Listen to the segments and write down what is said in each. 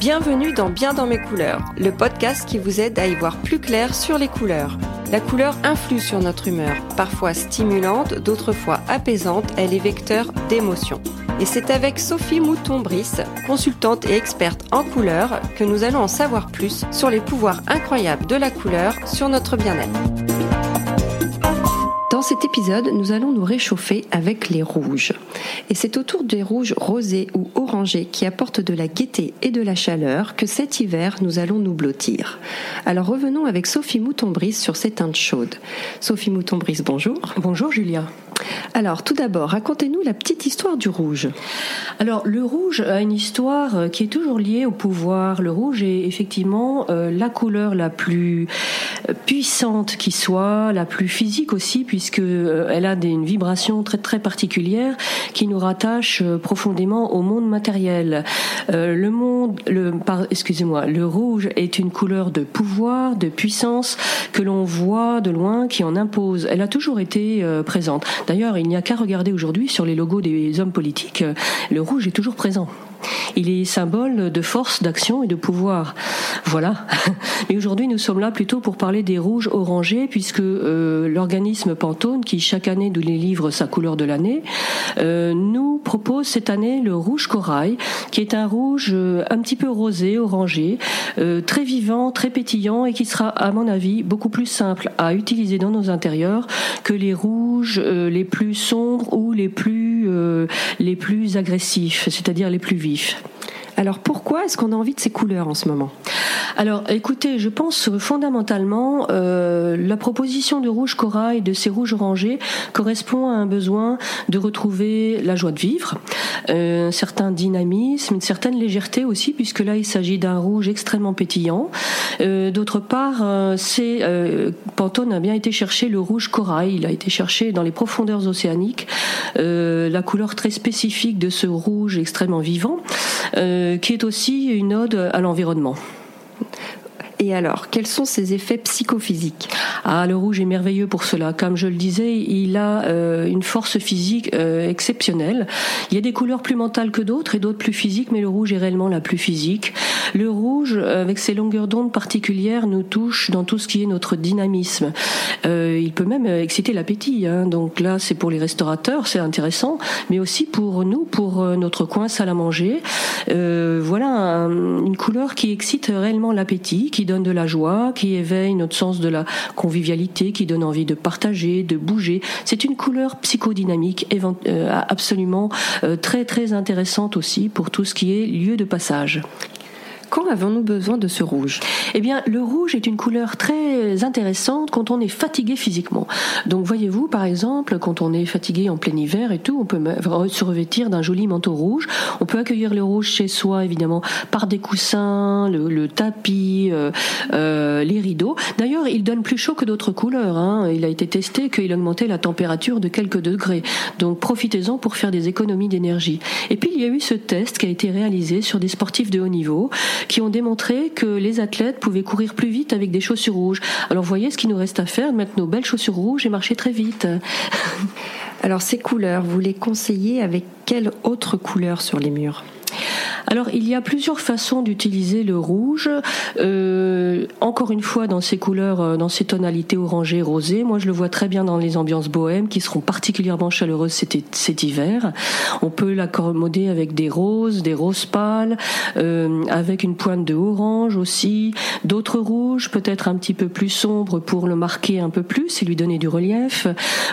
Bienvenue dans Bien dans mes couleurs, le podcast qui vous aide à y voir plus clair sur les couleurs. La couleur influe sur notre humeur, parfois stimulante, d'autres fois apaisante, elle est vecteur d'émotions. Et c'est avec Sophie Mouton-Brice, consultante et experte en couleurs, que nous allons en savoir plus sur les pouvoirs incroyables de la couleur sur notre bien-être. Dans cet épisode, nous allons nous réchauffer avec les rouges. Et c'est autour des rouges rosés ou orangés qui apportent de la gaieté et de la chaleur que cet hiver nous allons nous blottir. Alors revenons avec Sophie Mouton-Brice sur ces teintes chaudes. Sophie Mouton-Brice, bonjour. Bonjour Julia. Alors tout d'abord, racontez-nous la petite histoire du rouge. Alors le rouge a une histoire euh, qui est toujours liée au pouvoir. Le rouge est effectivement euh, la couleur la plus puissante qui soit, la plus physique aussi, puisque elle a une vibration très très particulière qui nous rattache profondément au monde matériel. le monde, le, excusez-moi, le rouge est une couleur de pouvoir, de puissance que l'on voit de loin, qui en impose. Elle a toujours été présente. D'ailleurs, il n'y a qu'à regarder aujourd'hui sur les logos des hommes politiques, le rouge est toujours présent. Il est symbole de force, d'action et de pouvoir. Voilà. Mais aujourd'hui, nous sommes là plutôt pour parler des rouges orangés, puisque euh, l'organisme Pantone, qui chaque année nous livre sa couleur de l'année, euh, nous propose cette année le rouge corail, qui est un rouge euh, un petit peu rosé, orangé, très vivant, très pétillant et qui sera, à mon avis, beaucoup plus simple à utiliser dans nos intérieurs que les rouges les plus sombres ou les plus les plus agressifs, c'est-à-dire les plus vifs. Alors pourquoi est-ce qu'on a envie de ces couleurs en ce moment? Alors écoutez, je pense fondamentalement euh, la proposition de rouge corail, de ces rouges orangés, correspond à un besoin de retrouver la joie de vivre, euh, un certain dynamisme, une certaine légèreté aussi, puisque là il s'agit d'un rouge extrêmement pétillant. Euh, d'autre part, c'est Pantone a bien été chercher le rouge corail, il a été cherché dans les profondeurs océaniques la couleur très spécifique de ce rouge extrêmement vivant. Euh, qui est aussi une ode à l'environnement. Et alors, quels sont ses effets psychophysiques Ah, le rouge est merveilleux pour cela. Comme je le disais, il a euh, une force physique euh, exceptionnelle. Il y a des couleurs plus mentales que d'autres et d'autres plus physiques, mais le rouge est réellement la plus physique. Le rouge, avec ses longueurs d'onde particulières, nous touche dans tout ce qui est notre dynamisme. Euh, il peut même exciter l'appétit. Hein. Donc là, c'est pour les restaurateurs, c'est intéressant, mais aussi pour nous, pour notre coin salle à manger. voilà une couleur qui excite réellement l'appétit, qui donne de la joie, qui éveille notre sens de la convivialité, qui donne envie de partager, de bouger. C'est une couleur psychodynamique euh, absolument euh, très très intéressante aussi pour tout ce qui est lieu de passage. Quand avons-nous besoin de ce rouge? Eh bien, le rouge est une couleur très intéressante quand on est fatigué physiquement. Donc, voyez-vous, par exemple, quand on est fatigué en plein hiver et tout, on peut se revêtir d'un joli manteau rouge. On peut accueillir le rouge chez soi, évidemment, par des coussins, le, tapis, euh, euh, les rideaux. D'ailleurs, il donne plus chaud que d'autres couleurs. Hein. Il a été testé qu'il augmentait la température de quelques degrés. Donc, profitez-en pour faire des économies d'énergie. Et puis, il y a eu ce test qui a été réalisé sur des sportifs de haut niveau qui ont démontré que les athlètes pouvaient courir plus vite avec des chaussures rouges. Alors voyez, ce qu'il nous reste à faire, mettre nos belles chaussures rouges et marcher très vite. Alors ces couleurs, vous les conseillez avec quelle autre couleur sur les murs? Alors il y a plusieurs façons d'utiliser le rouge. Euh, encore une fois dans ces couleurs, euh, dans ces tonalités orangées, rosées. Moi je le vois très bien dans les ambiances bohèmes qui seront particulièrement chaleureuses cet, hiver. On peut l'accommoder avec des roses, des roses pâles, euh, avec une pointe de orange aussi, d'autres rouges, peut-être un petit peu plus sombres pour le marquer un peu plus et lui donner du relief.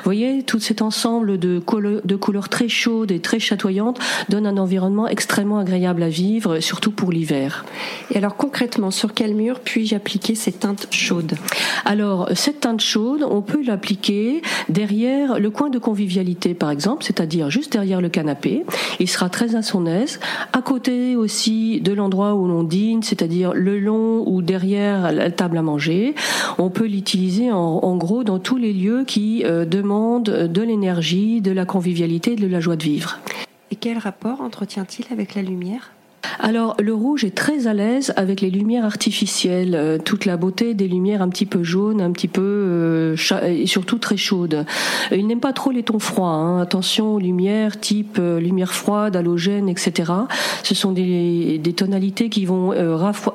Voyez, tout cet ensemble de couleurs très chaudes et très chatoyantes donne un environnement extrêmement agréable à vivre, surtout pour l'hiver. Et alors concrètement, sur quel mur puis-je appliquer ces teintes chaudes? Alors cette teinte chaude, on peut l'appliquer derrière le coin de convivialité, par exemple, c'est-à-dire juste derrière le canapé. Il sera très à son aise. À côté aussi de l'endroit où l'on dîne, c'est-à-dire le long ou derrière la table à manger. On peut l'utiliser en, gros dans tous les lieux qui euh, demandent de l'énergie, de la convivialité, de la joie de vivre. Et quel rapport entretient-il avec la lumière? Alors le rouge est très à l'aise avec les lumières artificielles, euh, toute la beauté des lumières un petit peu jaunes, un petit peu euh, et surtout très chaudes. Euh, il n'aime pas trop les tons froids. Hein. Attention aux lumières type lumière froide, halogène, etc. Ce sont des, tonalités qui vont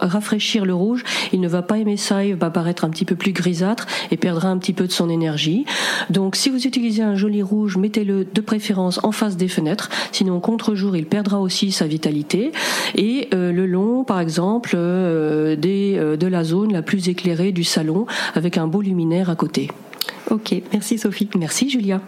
rafraîchir le rouge. Il ne va pas aimer ça, il va paraître un petit peu plus grisâtre et perdra un petit peu de son énergie. Donc si vous utilisez un joli rouge, mettez-le de préférence en face des fenêtres. Sinon contre-jour, il perdra aussi sa vitalité et euh, le long, par exemple, euh, des, euh, de la zone la plus éclairée du salon avec un beau luminaire à côté. Ok, merci Sophie. Merci Julia.